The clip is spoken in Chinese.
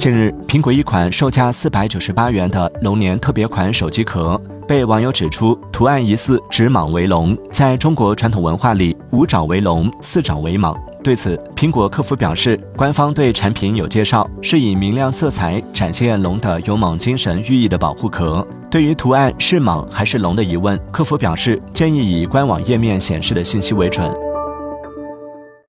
近日，苹果一款售价四百九十八元的龙年特别款手机壳被网友指出图案疑似指蟒为龙。在中国传统文化里，五爪为龙，四爪为蟒。对此，苹果客服表示，官方对产品有介绍，是以明亮色彩展现龙的勇猛精神寓意的保护壳。对于图案是蟒还是龙的疑问，客服表示建议以官网页面显示的信息为准。